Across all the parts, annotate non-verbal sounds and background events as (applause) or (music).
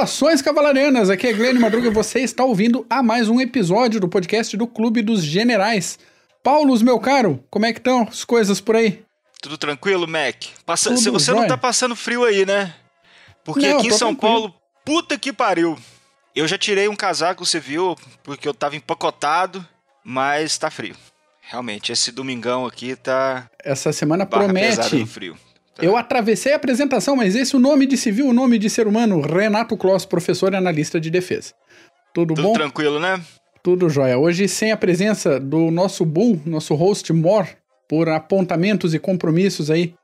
Saudações cavalarianas, aqui é Glenn Madruga e você está ouvindo a mais um episódio do podcast do Clube dos Generais. Paulos, meu caro, como é que estão as coisas por aí? Tudo tranquilo, Mac? Passa... Tudo, você não tá passando frio aí, né? Porque não, aqui em São tranquilo. Paulo, puta que pariu. Eu já tirei um casaco, você viu, porque eu tava empacotado, mas tá frio. Realmente, esse domingão aqui tá. Essa semana promete. frio. Tá. Eu atravessei a apresentação, mas esse é o nome de civil, o nome de ser humano, Renato Kloss, professor e analista de defesa. Tudo, Tudo bom? Tudo tranquilo, né? Tudo jóia. Hoje, sem a presença do nosso Bull, nosso host Mor, por apontamentos e compromissos aí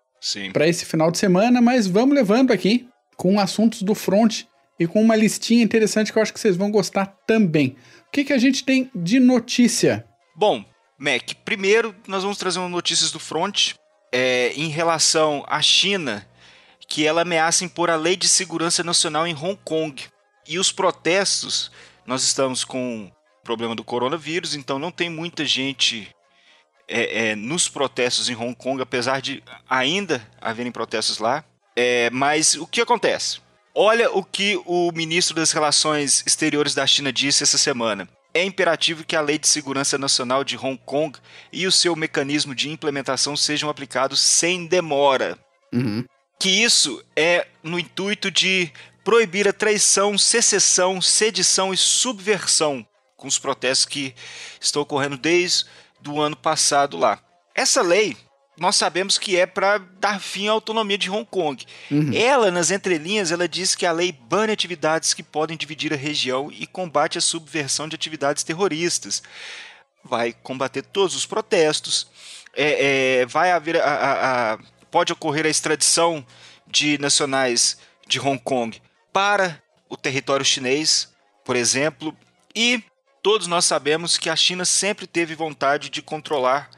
para esse final de semana, mas vamos levando aqui com assuntos do front e com uma listinha interessante que eu acho que vocês vão gostar também. O que, que a gente tem de notícia? Bom, Mac, primeiro nós vamos trazer umas notícias do front é, em relação à China, que ela ameaça impor a Lei de Segurança Nacional em Hong Kong. E os protestos, nós estamos com o problema do coronavírus, então não tem muita gente é, é, nos protestos em Hong Kong, apesar de ainda haverem protestos lá. É, mas o que acontece? Olha o que o ministro das Relações Exteriores da China disse essa semana é imperativo que a Lei de Segurança Nacional de Hong Kong e o seu mecanismo de implementação sejam aplicados sem demora. Uhum. Que isso é no intuito de proibir a traição, secessão, sedição e subversão com os protestos que estão ocorrendo desde o ano passado lá. Essa lei nós sabemos que é para dar fim à autonomia de Hong Kong. Uhum. Ela, nas entrelinhas, ela diz que a lei bane atividades que podem dividir a região e combate a subversão de atividades terroristas. Vai combater todos os protestos, é, é, vai haver a, a, a, pode ocorrer a extradição de nacionais de Hong Kong para o território chinês, por exemplo, e todos nós sabemos que a China sempre teve vontade de controlar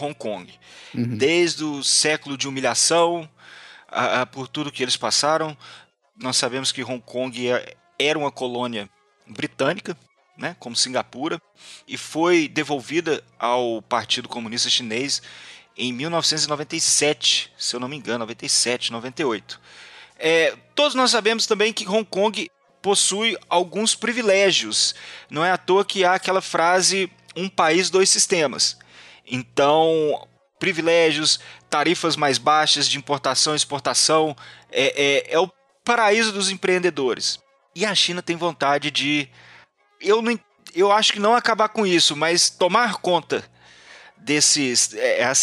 Hong Kong. Uhum. Desde o século de humilhação, a, a, por tudo que eles passaram, nós sabemos que Hong Kong é, era uma colônia britânica, né, como Singapura, e foi devolvida ao Partido Comunista Chinês em 1997, se eu não me engano, 97, 98. É, todos nós sabemos também que Hong Kong possui alguns privilégios. Não é à toa que há aquela frase um país, dois sistemas. Então, privilégios, tarifas mais baixas de importação e exportação, é, é, é o paraíso dos empreendedores. E a China tem vontade de. Eu, não, eu acho que não acabar com isso, mas tomar conta desses. É, é a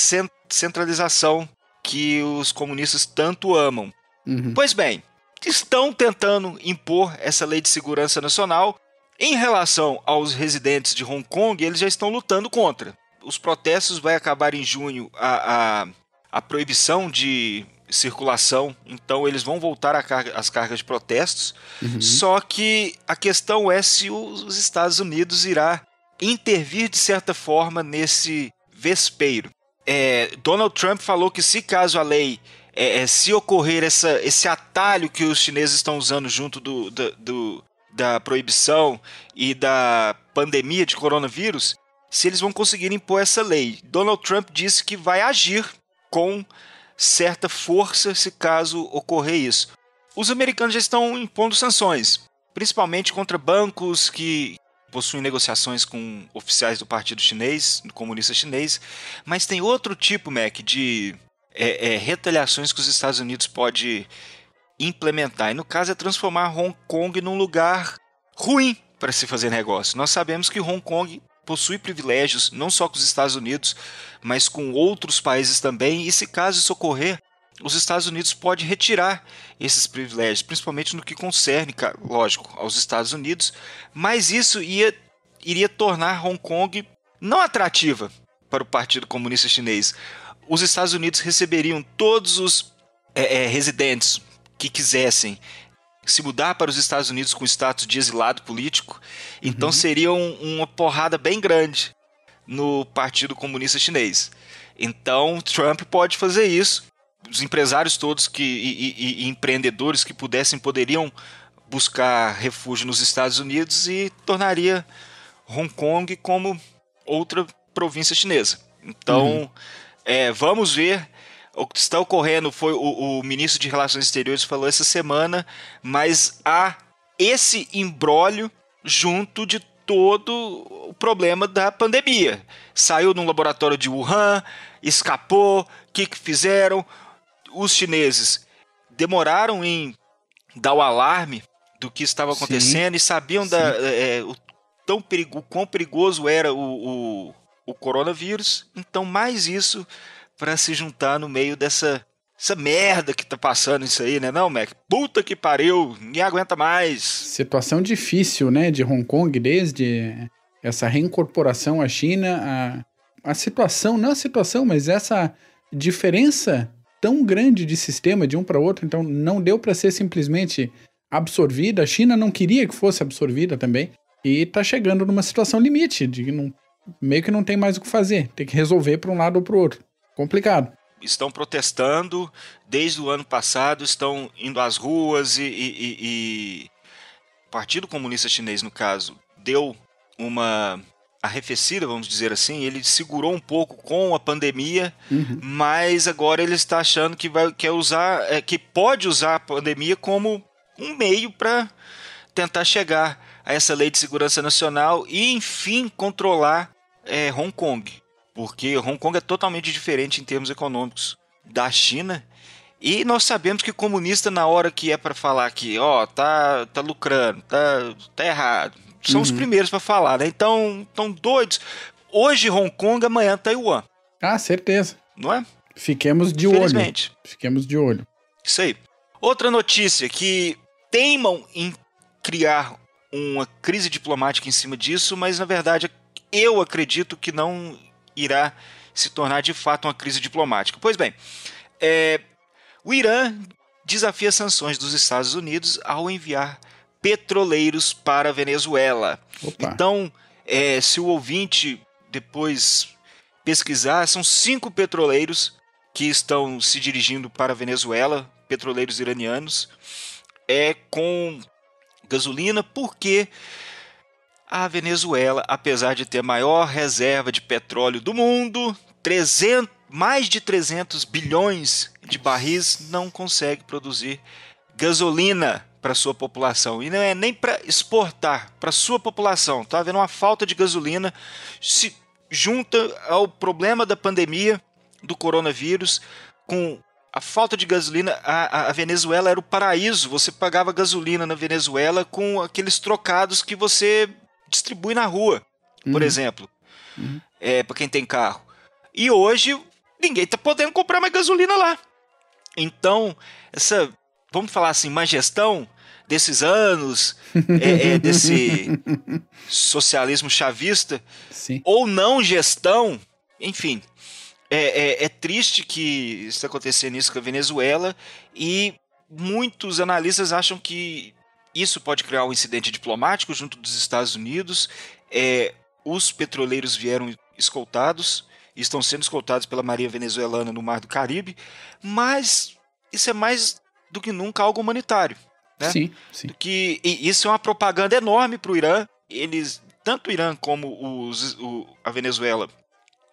centralização que os comunistas tanto amam. Uhum. Pois bem, estão tentando impor essa lei de segurança nacional. Em relação aos residentes de Hong Kong, eles já estão lutando contra os protestos vai acabar em junho a, a, a proibição de circulação, então eles vão voltar às cargas de protestos. Uhum. Só que a questão é se os Estados Unidos irá intervir de certa forma nesse vespeiro. É, Donald Trump falou que se caso a lei é, é, se ocorrer essa, esse atalho que os chineses estão usando junto do, do, do, da proibição e da pandemia de coronavírus, se eles vão conseguir impor essa lei. Donald Trump disse que vai agir com certa força se caso ocorrer isso. Os americanos já estão impondo sanções, principalmente contra bancos que possuem negociações com oficiais do Partido Chinês, do Comunista Chinês, mas tem outro tipo, Mac, de é, é, retaliações que os Estados Unidos pode implementar. E no caso é transformar Hong Kong num lugar ruim para se fazer negócio. Nós sabemos que Hong Kong possui privilégios não só com os Estados Unidos, mas com outros países também, e se caso isso ocorrer, os Estados Unidos podem retirar esses privilégios, principalmente no que concerne, lógico, aos Estados Unidos, mas isso ia, iria tornar Hong Kong não atrativa para o Partido Comunista Chinês. Os Estados Unidos receberiam todos os é, é, residentes que quisessem se mudar para os Estados Unidos com status de exilado político, então uhum. seria um, uma porrada bem grande no Partido Comunista Chinês. Então Trump pode fazer isso. Os empresários todos que, e, e, e empreendedores que pudessem poderiam buscar refúgio nos Estados Unidos e tornaria Hong Kong como outra província chinesa. Então, uhum. é, vamos ver o que está ocorrendo foi o, o ministro de Relações Exteriores falou essa semana, mas há esse imbróglio junto de todo o problema da pandemia. Saiu num laboratório de Wuhan, escapou, o que, que fizeram? Os chineses demoraram em dar o alarme do que estava acontecendo sim, e sabiam da, é, o, tão perigo, o quão perigoso era o, o, o coronavírus. Então, mais isso para se juntar no meio dessa essa merda que tá passando isso aí, né? Não, Mac? Puta que pariu, ninguém aguenta mais. Situação difícil, né, de Hong Kong, desde essa reincorporação à China, a, a situação, não a situação, mas essa diferença tão grande de sistema de um para outro, então não deu para ser simplesmente absorvida. A China não queria que fosse absorvida também e tá chegando numa situação limite, de não, meio que não tem mais o que fazer, tem que resolver para um lado ou para o outro. Complicado. Estão protestando desde o ano passado, estão indo às ruas e, e, e o Partido Comunista Chinês, no caso, deu uma arrefecida, vamos dizer assim. Ele segurou um pouco com a pandemia, uhum. mas agora ele está achando que vai quer usar, é, que pode usar a pandemia como um meio para tentar chegar a essa lei de segurança nacional e enfim controlar é, Hong Kong porque Hong Kong é totalmente diferente em termos econômicos da China. E nós sabemos que comunista, na hora que é para falar que, ó, tá, tá lucrando, tá, tá errado, são uhum. os primeiros para falar, né? Então, tão doidos. Hoje Hong Kong, amanhã Taiwan. Ah, certeza. Não é? Fiquemos de olho. Fiquemos de olho. Isso aí. Outra notícia que teimam em criar uma crise diplomática em cima disso, mas na verdade eu acredito que não irá se tornar de fato uma crise diplomática. Pois bem, é, o Irã desafia sanções dos Estados Unidos ao enviar petroleiros para a Venezuela. Opa. Então, é, se o ouvinte depois pesquisar, são cinco petroleiros que estão se dirigindo para a Venezuela, petroleiros iranianos, é com gasolina, porque a Venezuela, apesar de ter a maior reserva de petróleo do mundo, 300, mais de 300 bilhões de barris, não consegue produzir gasolina para sua população. E não é nem para exportar para sua população. Está havendo uma falta de gasolina, se junta ao problema da pandemia do coronavírus, com a falta de gasolina, a, a, Venezuela era o paraíso. Você pagava gasolina na Venezuela com aqueles trocados que você distribui na rua, por uhum. exemplo, uhum. é, para quem tem carro. E hoje ninguém está podendo comprar mais gasolina lá. Então, essa, vamos falar assim, má gestão desses anos, é, é, desse (laughs) socialismo chavista, Sim. ou não gestão, enfim, é, é, é, triste que está acontecendo isso com a Venezuela e muitos analistas acham que isso pode criar um incidente diplomático junto dos Estados Unidos. É, os petroleiros vieram escoltados, estão sendo escoltados pela Marinha Venezuelana no Mar do Caribe, mas isso é mais do que nunca algo humanitário. Né? Sim, sim. Que, isso é uma propaganda enorme para o Irã. Eles, tanto o Irã como os, o, a Venezuela,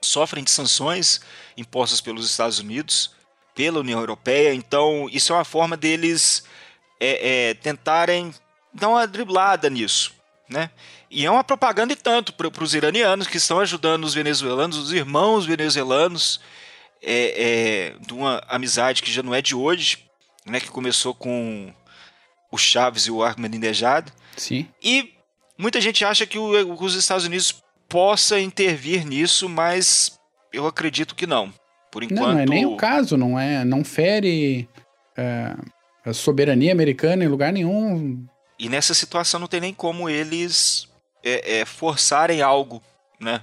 sofrem de sanções impostas pelos Estados Unidos, pela União Europeia, então isso é uma forma deles é, é, tentarem dar uma driblada nisso. Né? E é uma propaganda e tanto para os iranianos que estão ajudando os venezuelanos, os irmãos venezuelanos, é, é, de uma amizade que já não é de hoje, né, que começou com o Chaves e o Ahmadinejad. Sim. E muita gente acha que o, os Estados Unidos possa intervir nisso, mas eu acredito que não. Por enquanto. Não, não é nem o caso, não é, não fere é, a soberania americana em lugar nenhum. E nessa situação não tem nem como eles é, é, forçarem algo, né?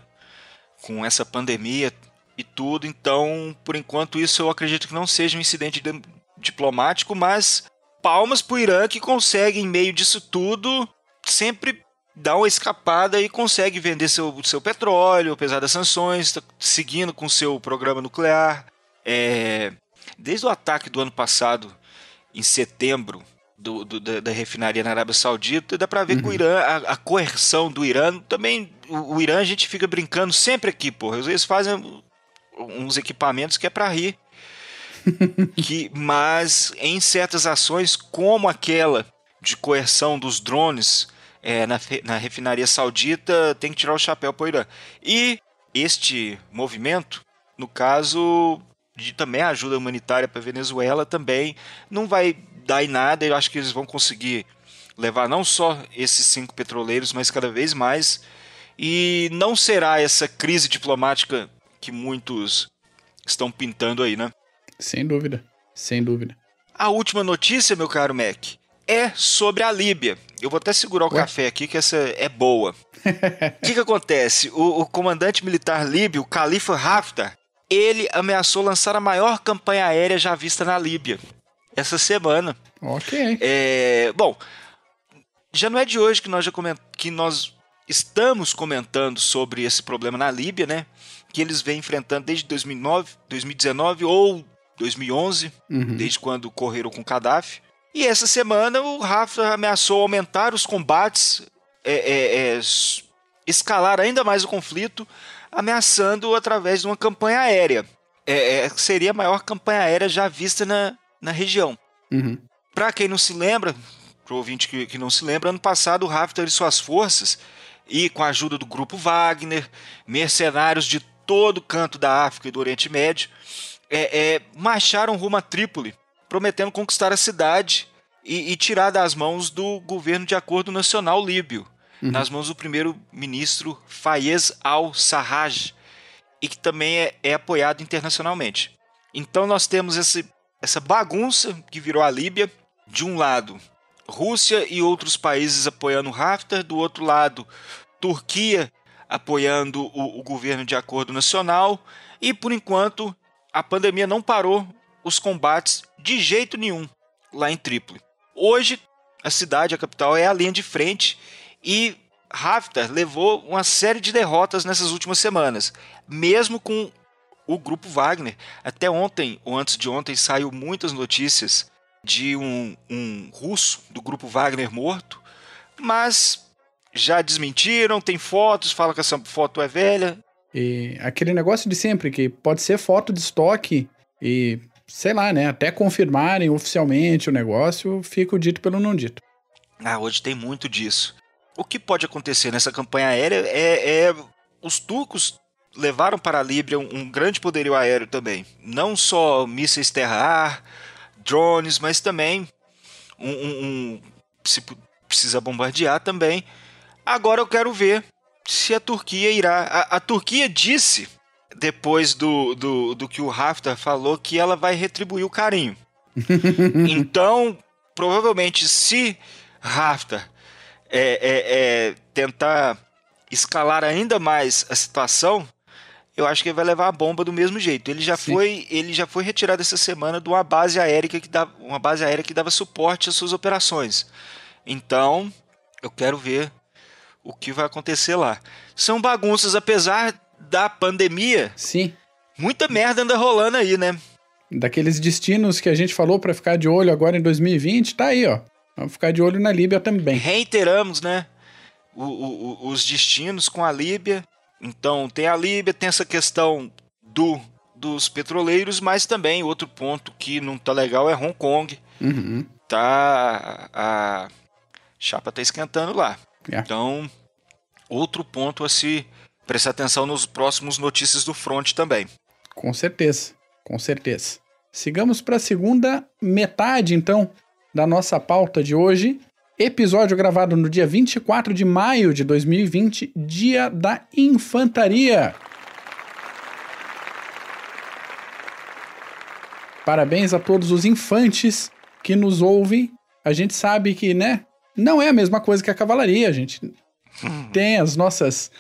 Com essa pandemia e tudo. Então, por enquanto, isso eu acredito que não seja um incidente de, diplomático, mas palmas pro Irã que consegue, em meio disso tudo, sempre dar uma escapada e consegue vender seu, seu petróleo, apesar das sanções, tá seguindo com seu programa nuclear. É, desde o ataque do ano passado em setembro do, do, da, da, refinaria na Arábia Saudita, dá para ver uhum. que o Irã, a, a, coerção do Irã, também, o, o, Irã a gente fica brincando sempre aqui, porra. Às vezes fazem uns equipamentos que é para rir. (laughs) que, mas em certas ações, como aquela de coerção dos drones é, na, na refinaria saudita, tem que tirar o chapéu para o Irã. E este movimento, no caso de também ajuda humanitária para a Venezuela, também não vai dar em nada. Eu acho que eles vão conseguir levar não só esses cinco petroleiros, mas cada vez mais. E não será essa crise diplomática que muitos estão pintando aí, né? Sem dúvida, sem dúvida. A última notícia, meu caro Mac, é sobre a Líbia. Eu vou até segurar o Ué? café aqui, que essa é boa. (laughs) O que, que acontece? O, o, comandante militar líbio, Khalifa Haftar, ele ameaçou lançar a maior campanha aérea já vista na Líbia essa semana. Ok. É, bom, já não é de hoje que nós já coment... que nós estamos comentando sobre esse problema na Líbia, né? Que eles vêm enfrentando desde 2009, 2019 ou 2011, uhum. desde quando correram com Gaddafi. E essa semana o Rafa ameaçou aumentar os combates, é, é, é, escalar ainda mais o conflito, ameaçando através de uma campanha aérea. É, é, seria a maior campanha aérea já vista na, na região. Uhum. Para quem não se lembra, para o ouvinte que, que, não se lembra, ano passado o Haftar e suas forças, e com a ajuda do grupo Wagner, mercenários de todo canto da África e do Oriente Médio, é, é, marcharam rumo a Trípoli, prometendo conquistar a cidade e, e tirar das mãos do governo de acordo nacional líbio, uhum. nas mãos do primeiro-ministro Fayez al-Sarraj, e que também é, é apoiado internacionalmente. Então nós temos esse essa bagunça que virou a Líbia, de um lado, Rússia e outros países apoiando Haftar, do outro lado, Turquia apoiando o, o governo de acordo nacional, e por enquanto a pandemia não parou os combates de jeito nenhum lá em Trípoli. Hoje, a cidade, a capital, é a linha de frente e Haftar levou uma série de derrotas nessas últimas semanas, mesmo com o grupo Wagner. Até ontem, ou antes de ontem, saiu muitas notícias de um, um russo do grupo Wagner morto, mas já desmentiram, tem fotos, falam que essa foto é velha. E aquele negócio de sempre, que pode ser foto de estoque e, sei lá, né, até confirmarem oficialmente o negócio, fica o dito pelo não dito. Ah, hoje tem muito disso. O que pode acontecer nessa campanha aérea é, é os turcos levaram para a Líbia um, um grande poderio aéreo também. Não só mísseis terra-ar, drones, mas também um, um, um, se precisa bombardear também. Agora eu quero ver se a Turquia irá. A, a Turquia disse, depois do, do, do que o Haftar falou, que ela vai retribuir o carinho. (laughs) então, provavelmente, se Haftar é, é, é, tentar escalar ainda mais a situação, eu acho que ele vai levar a bomba do mesmo jeito. Ele já Sim. foi, ele já foi retirado essa semana de uma base aérea que dava, uma base aérea que dava suporte às suas operações. Então, eu quero ver o que vai acontecer lá. São bagunças apesar da pandemia. Sim. Muita merda anda rolando aí, né? Daqueles destinos que a gente falou para ficar de olho agora em 2020, tá aí, ó. Vamos ficar de olho na Líbia também. Reiteramos, né? O, o, os destinos com a Líbia. Então, tem a Líbia, tem essa questão do dos petroleiros, mas também outro ponto que não tá legal é Hong Kong. Uhum. Tá a chapa tá esquentando lá. Yeah. Então, outro ponto a se prestar atenção nos próximos notícias do front também. Com certeza, com certeza. Sigamos para a segunda metade então da nossa pauta de hoje, Episódio gravado no dia 24 de maio de 2020, Dia da Infantaria. Parabéns a todos os infantes que nos ouvem. A gente sabe que, né, não é a mesma coisa que a cavalaria. A gente tem as nossas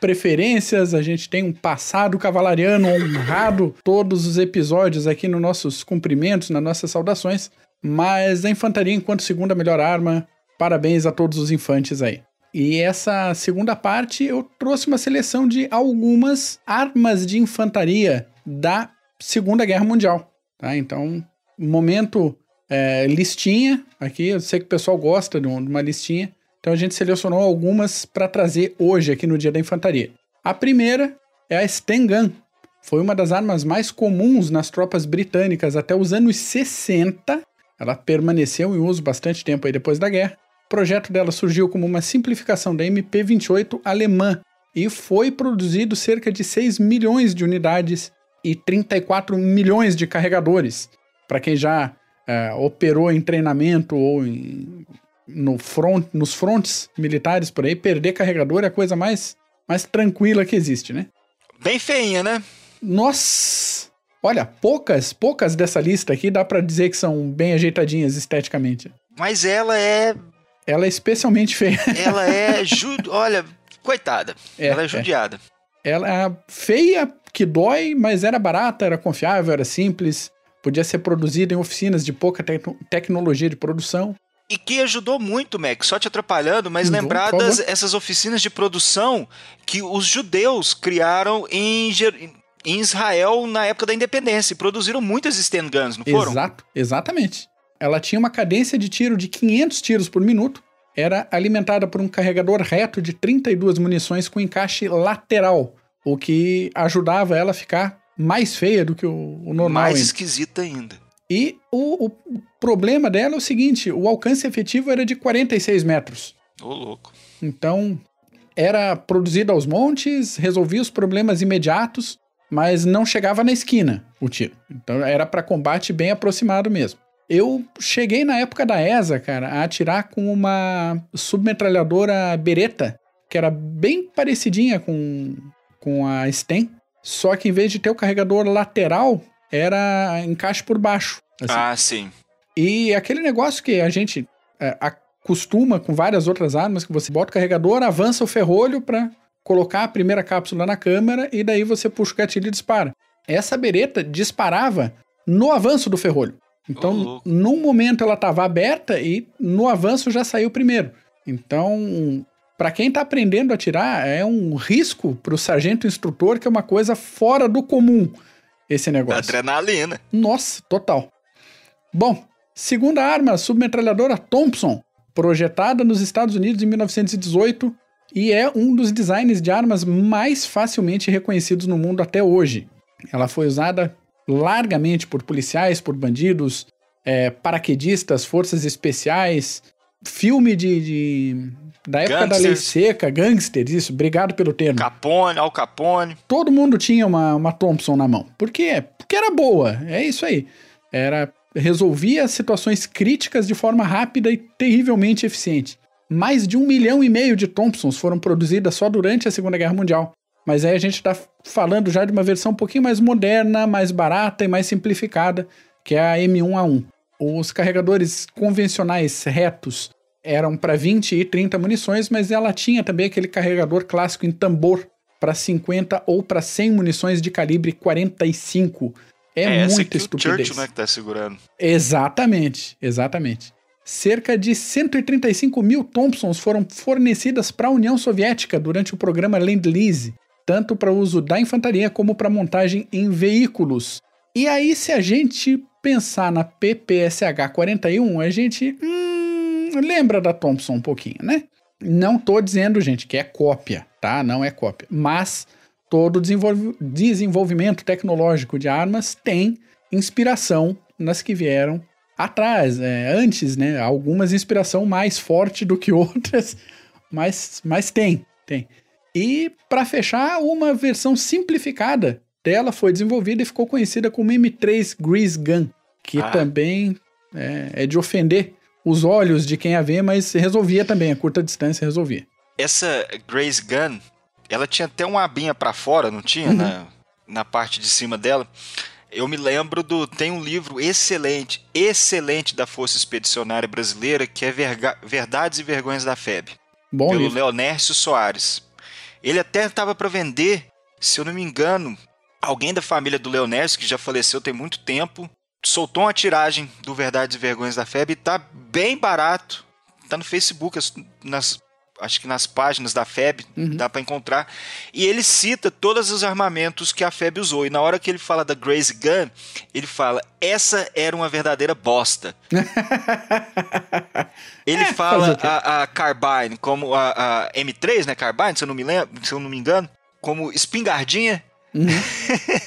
preferências, a gente tem um passado cavalariano honrado todos os episódios aqui nos nossos cumprimentos, nas nossas saudações. Mas a infantaria, enquanto segunda melhor arma, Parabéns a todos os infantes aí. E essa segunda parte eu trouxe uma seleção de algumas armas de infantaria da Segunda Guerra Mundial. Tá? Então, momento é, listinha aqui. Eu sei que o pessoal gosta de uma listinha. Então a gente selecionou algumas para trazer hoje aqui no Dia da Infantaria. A primeira é a Stengun, Foi uma das armas mais comuns nas tropas britânicas até os anos 60. Ela permaneceu em uso bastante tempo aí depois da guerra. O projeto dela surgiu como uma simplificação da MP-28 alemã e foi produzido cerca de 6 milhões de unidades e 34 milhões de carregadores. Para quem já é, operou em treinamento ou em, no front, nos frontes militares por aí, perder carregador é a coisa mais, mais tranquila que existe, né? Bem feinha, né? Nossa! Olha, poucas, poucas dessa lista aqui dá para dizer que são bem ajeitadinhas esteticamente. Mas ela é. Ela é especialmente feia. Ela é. (laughs) Ju... Olha, coitada. É, ela é, é. judiada. É. Ela é feia, que dói, mas era barata, era confiável, era simples podia ser produzido em oficinas de pouca te tecnologia de produção. E que ajudou muito, Mac, só te atrapalhando, mas uhum, lembrar das essas oficinas de produção que os judeus criaram em, em Israel na época da independência e produziram muitas stand guns, não foram? Exato, exatamente. Ela tinha uma cadência de tiro de 500 tiros por minuto, era alimentada por um carregador reto de 32 munições com encaixe lateral, o que ajudava ela a ficar mais feia do que o, o normal. Mais ainda. esquisita ainda. E o, o, problema dela é o seguinte: o alcance efetivo era de 46 metros. Ô, louco. Então, era produzido aos montes, resolvia os problemas imediatos, mas não chegava na esquina o tiro. Então, era para combate bem aproximado mesmo. Eu cheguei na época da ESA, cara, a atirar com uma submetralhadora Beretta, que era bem parecidinha com, com a Sten, só que em vez de ter o carregador lateral, era encaixe por baixo. Assim. Ah, sim. E aquele negócio que a gente é, acostuma com várias outras armas, que você bota o carregador, avança o ferrolho para colocar a primeira cápsula na câmera e daí você puxa o gatilho e dispara. Essa bereta disparava no avanço do ferrolho. Então, oh, num momento ela estava aberta e no avanço já saiu primeiro. Então, para quem está aprendendo a atirar, é um risco para o sargento instrutor, que é uma coisa fora do comum esse negócio. Adrenalina. Nossa, total. Bom, segunda arma, submetralhadora Thompson, projetada nos Estados Unidos em 1918 e é um dos designs de armas mais facilmente reconhecidos no mundo até hoje. Ela foi usada largamente por policiais, por bandidos, é, paraquedistas, forças especiais, filme de, de da época Gangsters. da lei seca, gangsters, isso, obrigado pelo termo. Capone, Al Capone. Todo mundo tinha uma, uma Thompson na mão. Por quê? Porque era boa, é isso aí. Era resolvia situações críticas de forma rápida e terrivelmente eficiente. Mais de um milhão e meio de Thompsons foram produzidas só durante a Segunda Guerra Mundial. Mas aí a gente está falando já de uma versão um pouquinho mais moderna, mais barata e mais simplificada, que é a M1A1. Os carregadores convencionais retos eram para 20 e 30 munições, mas ela tinha também aquele carregador clássico em tambor para 50 ou para 100 munições de calibre 45. É, é muita estupidez. O Churchill, né, que tá segurando. Exatamente, exatamente. Cerca de 135 mil Thompsons foram fornecidas para a União Soviética durante o programa Lend-Lease, tanto para uso da infantaria como para montagem em veículos. E aí, se a gente pensar na PPSH 41, a gente. Hum, lembra da Thompson um pouquinho, né? Não tô dizendo, gente, que é cópia, tá? Não é cópia. Mas todo desenvolvimento tecnológico de armas tem inspiração nas que vieram atrás, é, antes, né? Algumas inspiração mais forte do que (laughs) outras, mas, mas tem, tem. E para fechar, uma versão simplificada dela foi desenvolvida e ficou conhecida como M3 Grease Gun, que ah. também é, é de ofender os olhos de quem a vê, mas resolvia também, a curta distância resolvia. Essa Grace Gun, ela tinha até uma abinha para fora, não tinha? Uhum. Na, na parte de cima dela. Eu me lembro do. Tem um livro excelente, excelente da Força Expedicionária Brasileira, que é Verga, Verdades e Vergonhas da FEB. Bom pelo livro. Leonércio Soares. Ele até estava para vender, se eu não me engano, alguém da família do Leonércio, que já faleceu tem muito tempo, soltou uma tiragem do Verdades e Vergonhas da FEB, tá bem barato. Tá no Facebook, nas, acho que nas páginas da FEB, uhum. dá para encontrar. E ele cita todos os armamentos que a FEB usou. E na hora que ele fala da Grace Gun, ele fala: essa era uma verdadeira bosta. (laughs) ele é, fala a, a, Carbine como a, a, M3, né? Carbine, se eu não me lembro, se eu não me engano, como espingardinha. Uhum.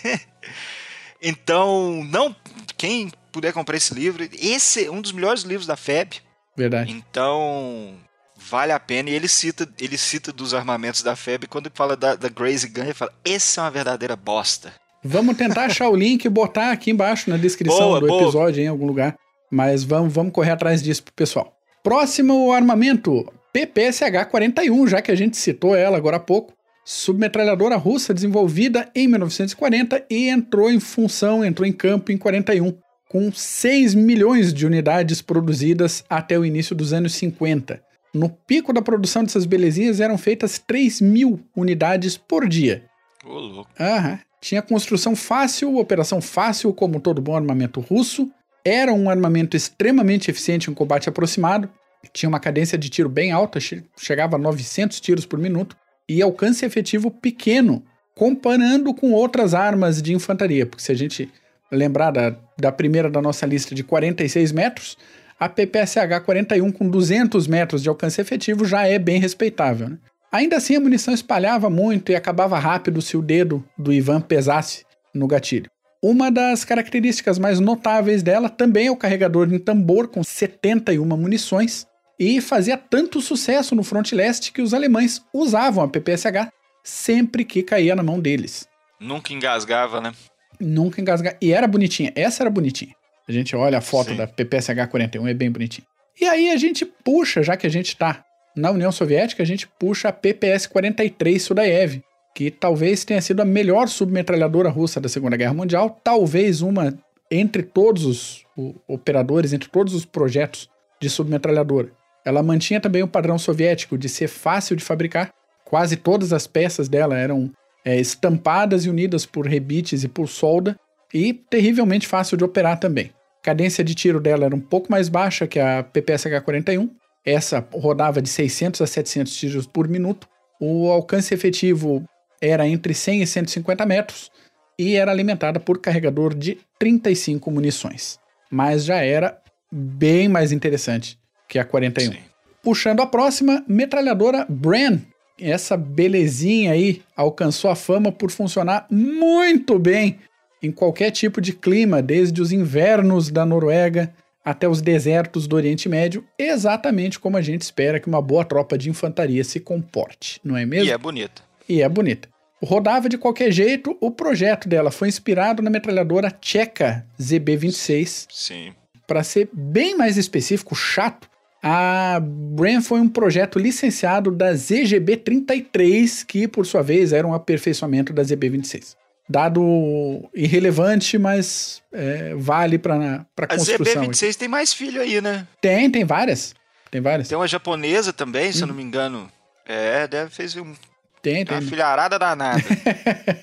(laughs) então, não. Quem puder comprar esse livro, esse é um dos melhores livros da FEB. Verdade. Então, vale a pena. E ele cita, ele cita dos armamentos da FEB. Quando ele fala da, da Grace Gun, ele fala: esse é uma verdadeira bosta. Vamos tentar achar o link e botar aqui embaixo na descrição boa, do boa. episódio em algum lugar. Mas vamos, vamos correr atrás disso pro pessoal. Próximo armamento, PPSH-41, já que a gente citou ela agora há pouco. Submetralhadora russa desenvolvida em 1940 e entrou em função, entrou em campo em 41, com 6 milhões de unidades produzidas até o início dos anos 50. No pico da produção dessas belezinhas eram feitas 3 mil unidades por dia. Ô, louco. Aham. Tinha construção fácil, operação fácil, como todo bom armamento russo. Era um armamento extremamente eficiente em combate aproximado. Tinha uma cadência de tiro bem alta, chegava a 900 tiros por minuto. E alcance efetivo pequeno, comparando com outras armas de infantaria. Porque se a gente lembrar da, da primeira da nossa lista de 46 metros, a PPSH 41 com 200 metros de alcance efetivo já é bem respeitável. Né? Ainda assim, a munição espalhava muito e acabava rápido se o dedo do Ivan pesasse no gatilho. Uma das características mais notáveis dela também é o carregador em tambor com 71 munições e fazia tanto sucesso no fronte leste que os alemães usavam a PPSH sempre que caía na mão deles. Nunca engasgava, né? Nunca engasgava. E era bonitinha. Essa era bonitinha. A gente olha a foto Sim. da PPSH 41, é bem bonitinha. E aí a gente puxa, já que a gente tá na União Soviética, a gente puxa a PPS-43 Sudaev, que talvez tenha sido a melhor submetralhadora russa da Segunda Guerra Mundial, talvez uma entre todos os operadores, entre todos os projetos de submetralhadora. Ela mantinha também o padrão soviético de ser fácil de fabricar, quase todas as peças dela eram é, estampadas e unidas por rebites e por solda, e terrivelmente fácil de operar também. A cadência de tiro dela era um pouco mais baixa que a PPSH-41, essa rodava de 600 a 700 tiros por minuto. O alcance efetivo era entre 100 e 150 metros e era alimentada por carregador de 35 munições. Mas já era bem mais interessante que a 41. Sim. Puxando a próxima, metralhadora Bran. Essa belezinha aí alcançou a fama por funcionar muito bem em qualquer tipo de clima, desde os invernos da Noruega até os desertos do Oriente Médio, exatamente como a gente espera que uma boa tropa de infantaria se comporte, não é mesmo? E é bonita. E é bonita. Rodava de qualquer jeito, o projeto dela foi inspirado na metralhadora tcheca ZB-26. Sim. Para ser bem mais específico, chato, a Bran foi um projeto licenciado da ZGB-33, que por sua vez era um aperfeiçoamento da ZB-26 dado irrelevante, mas é, vale para construção. A ZB26 tem mais filho aí, né? Tem, tem várias. Tem várias. Tem uma japonesa também, se hum. eu não me engano. É, deve fez um, tem, tem. uma filharada danada.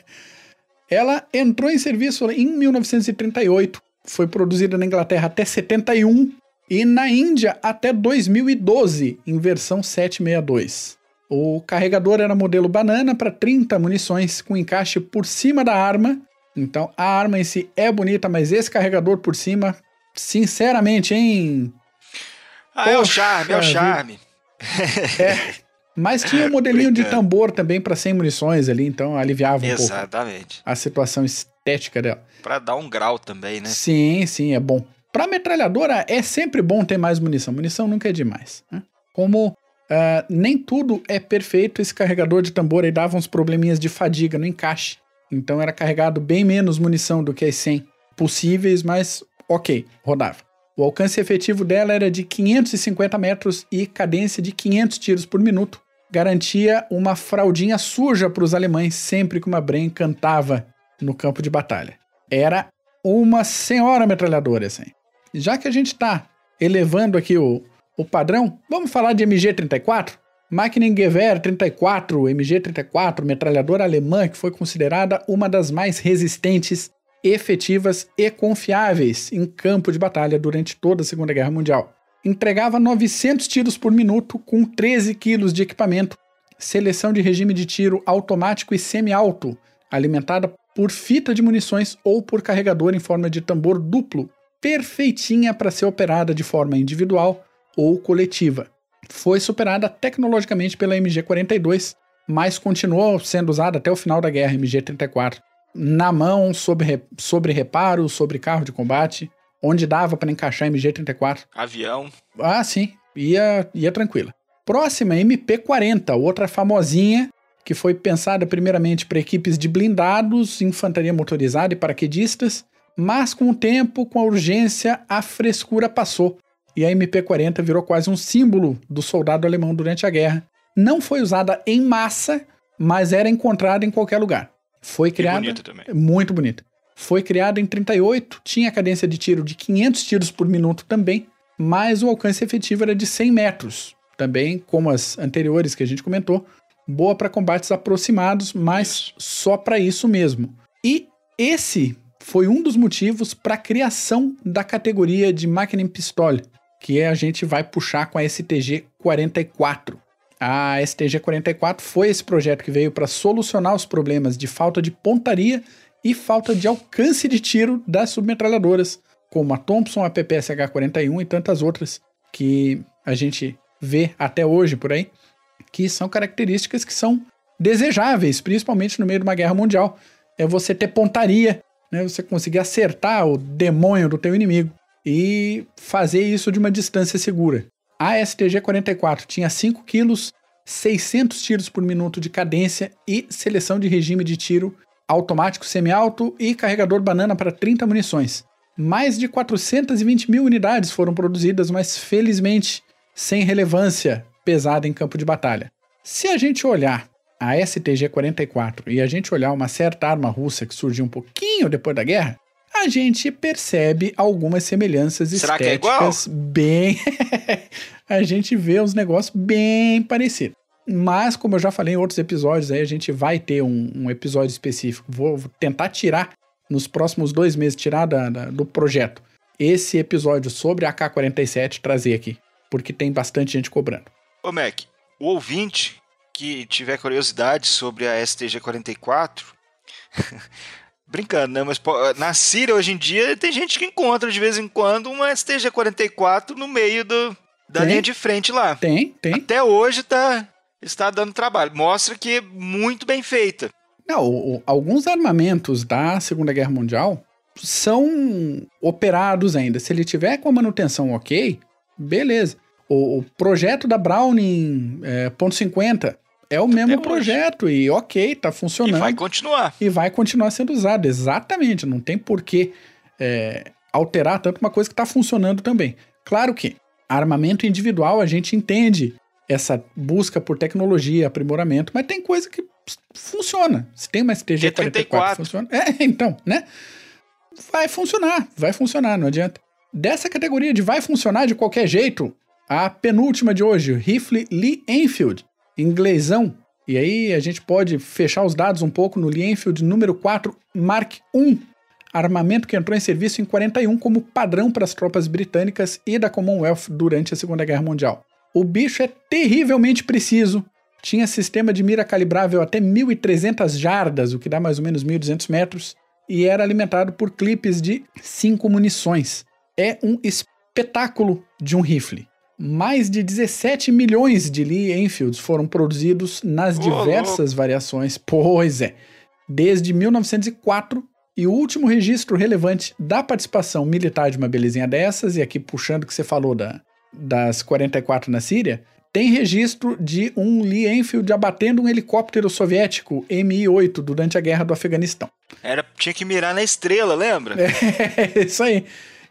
(laughs) Ela entrou em serviço em 1938, foi produzida na Inglaterra até 71 e na Índia até 2012, em versão 762. O carregador era modelo banana para 30 munições com encaixe por cima da arma. Então a arma em si é bonita, mas esse carregador por cima, sinceramente, hein? Ah, é o charme, é o charme. (laughs) é. Mas tinha um modelinho de tambor também para 100 munições ali, então aliviava um Exatamente. pouco a situação estética dela. Para dar um grau também, né? Sim, sim, é bom. Para metralhadora é sempre bom ter mais munição. Munição nunca é demais. Né? Como Uh, nem tudo é perfeito. Esse carregador de tambor aí dava uns probleminhas de fadiga no encaixe. Então era carregado bem menos munição do que as 100 possíveis, mas ok, rodava. O alcance efetivo dela era de 550 metros e cadência de 500 tiros por minuto. Garantia uma fraldinha suja para os alemães sempre que uma Bren cantava no campo de batalha. Era uma senhora metralhadora, assim. Já que a gente está elevando aqui o, o padrão, vamos falar de MG-34? Maschinengewehr 34, MG-34, metralhadora alemã que foi considerada uma das mais resistentes, efetivas e confiáveis em campo de batalha durante toda a Segunda Guerra Mundial. Entregava 900 tiros por minuto com 13 quilos de equipamento, seleção de regime de tiro automático e semi-alto, alimentada por fita de munições ou por carregador em forma de tambor duplo, perfeitinha para ser operada de forma individual ou coletiva. Foi superada tecnologicamente pela MG-42, mas continuou sendo usada até o final da guerra MG-34. na mão, sobre, sobre reparo, sobre carro de combate, onde dava para encaixar MG34. Avião. Ah, sim, ia, ia tranquila. Próxima, MP40, outra famosinha, que foi pensada primeiramente para equipes de blindados, infantaria motorizada e paraquedistas, mas com o tempo, com a urgência, a frescura passou e a MP40 virou quase um símbolo do soldado alemão durante a guerra. Não foi usada em massa, mas era encontrada em qualquer lugar. Foi criada. bonita também. Muito bonita. Foi criada em 38, tinha cadência de tiro de 500 tiros por minuto também, mas o alcance efetivo era de 100 metros. Também, como as anteriores que a gente comentou, boa para combates aproximados, mas isso. só para isso mesmo. E esse foi um dos motivos para a criação da categoria de máquina em pistole, que a gente vai puxar com a STG 44. A STG 44 foi esse projeto que veio para solucionar os problemas de falta de pontaria e falta de alcance de tiro das submetralhadoras, como a Thompson, a PPSH 41 e tantas outras que a gente vê até hoje por aí, que são características que são desejáveis, principalmente no meio de uma guerra mundial. É você ter pontaria, né? Você conseguir acertar o demônio do teu inimigo e fazer isso de uma distância segura. A STG-44 tinha 5 quilos, 600 tiros por minuto de cadência e seleção de regime de tiro automático semi-alto e carregador banana para 30 munições. Mais de 420 mil unidades foram produzidas, mas felizmente sem relevância pesada em campo de batalha. Se a gente olhar a STG-44 e a gente olhar uma certa arma russa que surgiu um pouquinho depois da guerra, a gente percebe algumas semelhanças Será estéticas é bem. (laughs) a gente vê uns negócios bem parecidos. Mas, como eu já falei em outros episódios, aí a gente vai ter um, um episódio específico. Vou, vou, tentar tirar, nos próximos dois meses, tirar da, da, do projeto esse episódio sobre a K-47 trazer aqui. Porque tem bastante gente cobrando. Ô, Mac, o ouvinte que tiver curiosidade sobre a STG-44, (laughs) brincando, né? Mas na Síria hoje em dia tem gente que encontra de vez em quando uma STG-44 no meio do, da tem? linha de frente lá. Tem, tem. Até hoje tá, está dando trabalho. Mostra que é muito bem feita. Não, o, alguns armamentos da Segunda Guerra Mundial são operados ainda. Se ele tiver com a manutenção ok, beleza. O, o projeto da Browning é, .50 é o mesmo projeto e ok, tá funcionando. E vai continuar. E vai continuar sendo usado, exatamente. Não tem por que é, alterar tanto uma coisa que está funcionando também. Claro que armamento individual a gente entende essa busca por tecnologia, aprimoramento, mas tem coisa que funciona. Se tem uma STG-44 funciona. É, então, né? Vai funcionar, vai funcionar, não adianta. Dessa categoria de vai funcionar de qualquer jeito, a penúltima de hoje, rifle Lee Enfield inglesão. E aí a gente pode fechar os dados um pouco no Lee Enfield número 4 Mark I, armamento que entrou em serviço em 41 como padrão para as tropas britânicas e da Commonwealth durante a Segunda Guerra Mundial. O bicho é terrivelmente preciso, tinha sistema de mira calibrável até 1.300 jardas, o que dá mais ou menos 1.200 metros, e era alimentado por clipes de 5 munições. É um espetáculo de um rifle mais de 17 milhões de Lee Enfields foram produzidos nas diversas variações. Pois é. Desde 1904, e o último registro relevante da participação militar de uma belezinha dessas, e aqui puxando o que você falou da, das 44 na Síria, tem registro de um Lee Enfield abatendo um helicóptero soviético Mi-8 durante a guerra do Afeganistão. Era, tinha que mirar na estrela, lembra? (laughs) É, isso aí.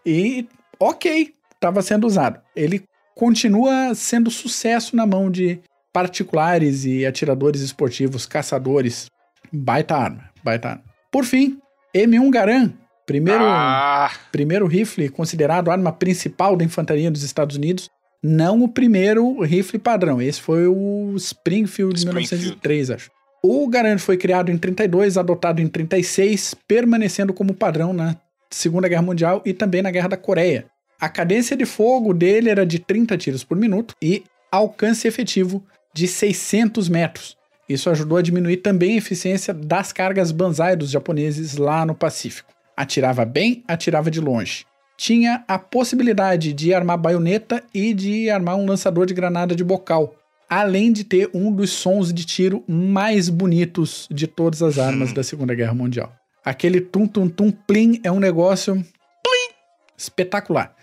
E, ok, estava sendo usado. Ele continua sendo sucesso na mão de particulares e atiradores esportivos, caçadores. Baita arma, baita arma. Por fim, M1 Garand, primeiro, ah. primeiro rifle considerado arma principal da infantaria dos Estados Unidos, não o primeiro rifle padrão. Esse foi o Springfield de 1903, acho. O Garand foi criado em 32, adotado em 36, permanecendo como padrão na Segunda Guerra Mundial e também na Guerra da Coreia. A cadência de fogo dele era de 30 tiros por minuto e alcance efetivo de 600 metros. Isso ajudou a diminuir também a eficiência das cargas Banzai dos japoneses lá no Pacífico. Atirava bem, atirava de longe. Tinha a possibilidade de armar baioneta e de armar um lançador de granada de bocal, além de ter um dos sons de tiro mais bonitos de todas as armas da Segunda Guerra Mundial. Aquele tum-tum-tum plim é um negócio plim, espetacular.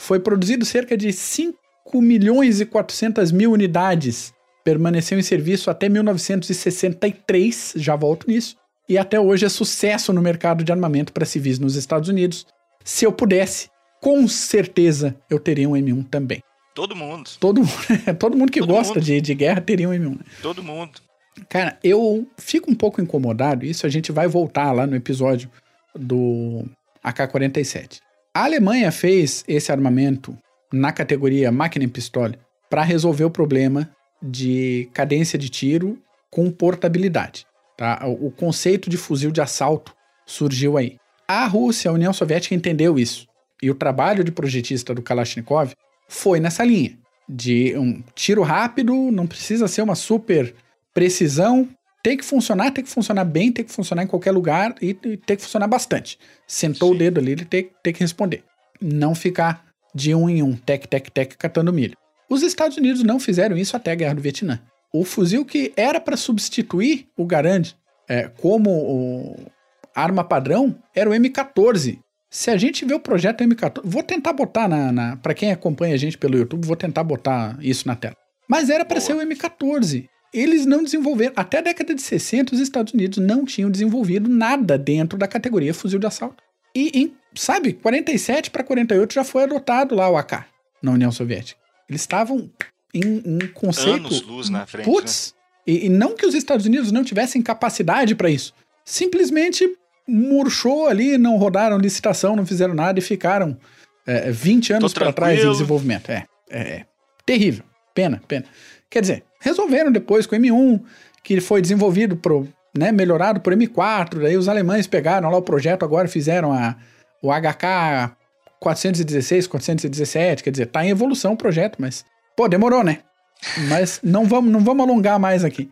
Foi produzido cerca de 5 milhões e 400 mil unidades. Permaneceu em serviço até 1963, já volto nisso. E até hoje é sucesso no mercado de armamento para civis nos Estados Unidos. Se eu pudesse, com certeza eu teria um M1 também. Todo mundo. Todo, (laughs) todo mundo que todo gosta mundo. De, de guerra teria um M1. Né? Todo mundo. Cara, eu fico um pouco incomodado, isso a gente vai voltar lá no episódio do AK-47. A Alemanha fez esse armamento na categoria máquina em pistola para resolver o problema de cadência de tiro com portabilidade. Tá? O conceito de fuzil de assalto surgiu aí. A Rússia, a União Soviética entendeu isso. E o trabalho de projetista do Kalashnikov foi nessa linha de um tiro rápido, não precisa ser uma super precisão, tem que funcionar, tem que funcionar bem, tem que funcionar em qualquer lugar e, e tem que funcionar bastante. Sentou Sim. o dedo ali, ele tem, tem que responder. Não ficar de um em um, tec, tec, tec, catando milho. Os Estados Unidos não fizeram isso até a Guerra do Vietnã. O fuzil que era para substituir o Garand é, como arma padrão era o M14, se a gente vê o projeto M14, vou tentar botar na, na para quem acompanha a gente pelo YouTube, vou tentar botar isso na tela. Mas era para ser o M14. Eles não desenvolveram, até a década de 60, os Estados Unidos não tinham desenvolvido nada dentro da categoria fuzil de assalto. E em, sabe, 47 para 48 já foi adotado lá o AK na União Soviética. Eles estavam em um conceito. Anos luz na frente. Putz, né? e, e não que os Estados Unidos não tivessem capacidade para isso. Simplesmente murchou ali, não rodaram licitação, não fizeram nada e ficaram é, 20 anos para trás em desenvolvimento. É, é, é, terrível. Pena, pena. Quer dizer, resolveram depois com o M1, que foi desenvolvido pro, né, melhorado por M4, daí os alemães pegaram lá o projeto, agora fizeram a, o HK 416, 417, quer dizer, tá em evolução o projeto, mas pô, demorou, né? Mas não vamos, não vamos alongar mais aqui.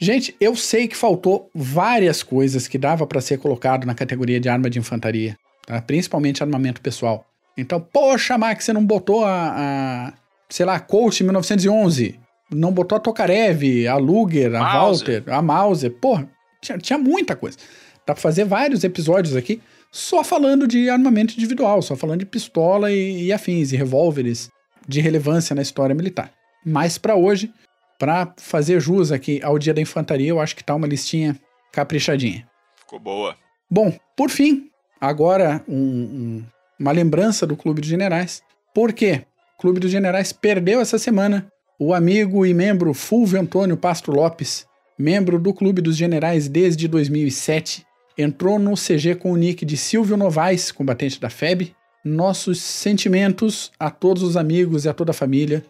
Gente, eu sei que faltou várias coisas que dava para ser colocado na categoria de arma de infantaria, tá? principalmente armamento pessoal. Então, poxa, Max, você não botou a, a sei lá, Colt 1911, não botou a Tokarev, a Luger, a Mauser. Walter, a Mauser. Porra, tinha, tinha muita coisa. Dá pra fazer vários episódios aqui só falando de armamento individual, só falando de pistola e, e afins, e revólveres de relevância na história militar. Mas para hoje, para fazer jus aqui ao Dia da Infantaria, eu acho que tá uma listinha caprichadinha. Ficou boa. Bom, por fim, agora um, um, uma lembrança do Clube dos Generais. Por quê? O Clube dos Generais perdeu essa semana o amigo e membro Fulvio Antônio Pasto Lopes, membro do Clube dos Generais desde 2007, entrou no CG com o nick de Silvio Novaes, combatente da FEB. Nossos sentimentos a todos os amigos e a toda a família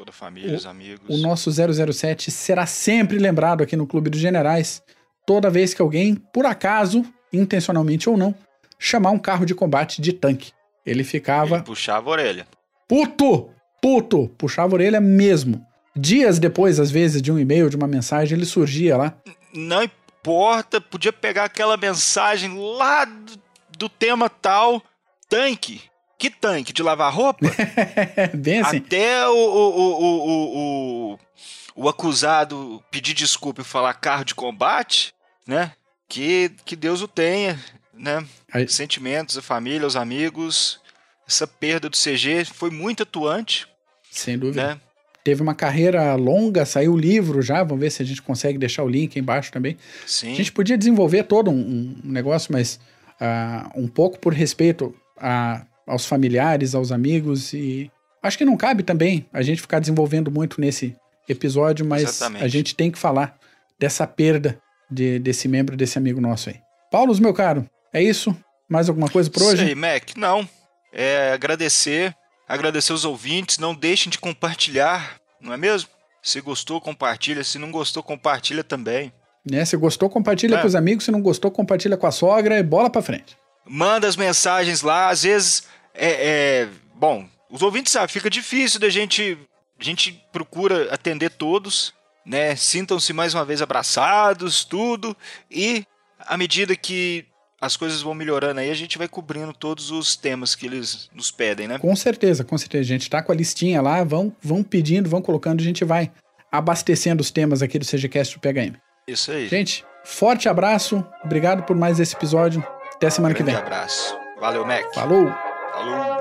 toda a família, o, os amigos. O nosso 007 será sempre lembrado aqui no Clube dos Generais, toda vez que alguém, por acaso, intencionalmente ou não, chamar um carro de combate de tanque. Ele ficava. Ele puxava a orelha. Puto! Puto! Puxava a orelha mesmo. Dias depois, às vezes, de um e-mail, de uma mensagem, ele surgia lá. Não importa, podia pegar aquela mensagem lá do, do tema tal, tanque. Que tanque? De lavar roupa? (laughs) Bem assim. Até o, o, o, o, o, acusado pedir desculpa e falar carro de combate, né? Que, que Deus o tenha, né? Sentimentos, a família, os amigos. Essa perda do CG foi muito atuante. Sem dúvida. Né? Teve uma carreira longa, saiu o livro já, vamos ver se a gente consegue deixar o link aí embaixo também. Sim. A gente podia desenvolver todo um, um negócio, mas uh, um pouco por respeito a aos familiares, aos amigos e acho que não cabe também a gente ficar desenvolvendo muito nesse episódio, mas Exatamente. a gente tem que falar dessa perda de, desse membro, desse amigo nosso aí. Paulo, meu caro, é isso? Mais alguma coisa por hoje? Sei, Mac, não. É agradecer, agradecer os ouvintes, não deixem de compartilhar, não é mesmo? Se gostou, compartilha, se não gostou, compartilha também. É, se gostou, compartilha é. com os amigos, se não gostou, compartilha com a sogra e bola pra frente. Manda as mensagens lá, às vezes é, é, bom, os ouvintes sabem, fica difícil da gente. A gente procura atender todos, né? Sintam-se mais uma vez abraçados, tudo. E à medida que as coisas vão melhorando aí, a gente vai cobrindo todos os temas que eles nos pedem, né? Com certeza, com certeza. A gente tá com a listinha lá, vão, vão pedindo, vão colocando, a gente vai abastecendo os temas aqui do CGCast do PHM. Isso aí. Gente, Forte abraço, obrigado por mais esse episódio. Até semana que vem. abraço. Valeu, Mac. Falou. Falou.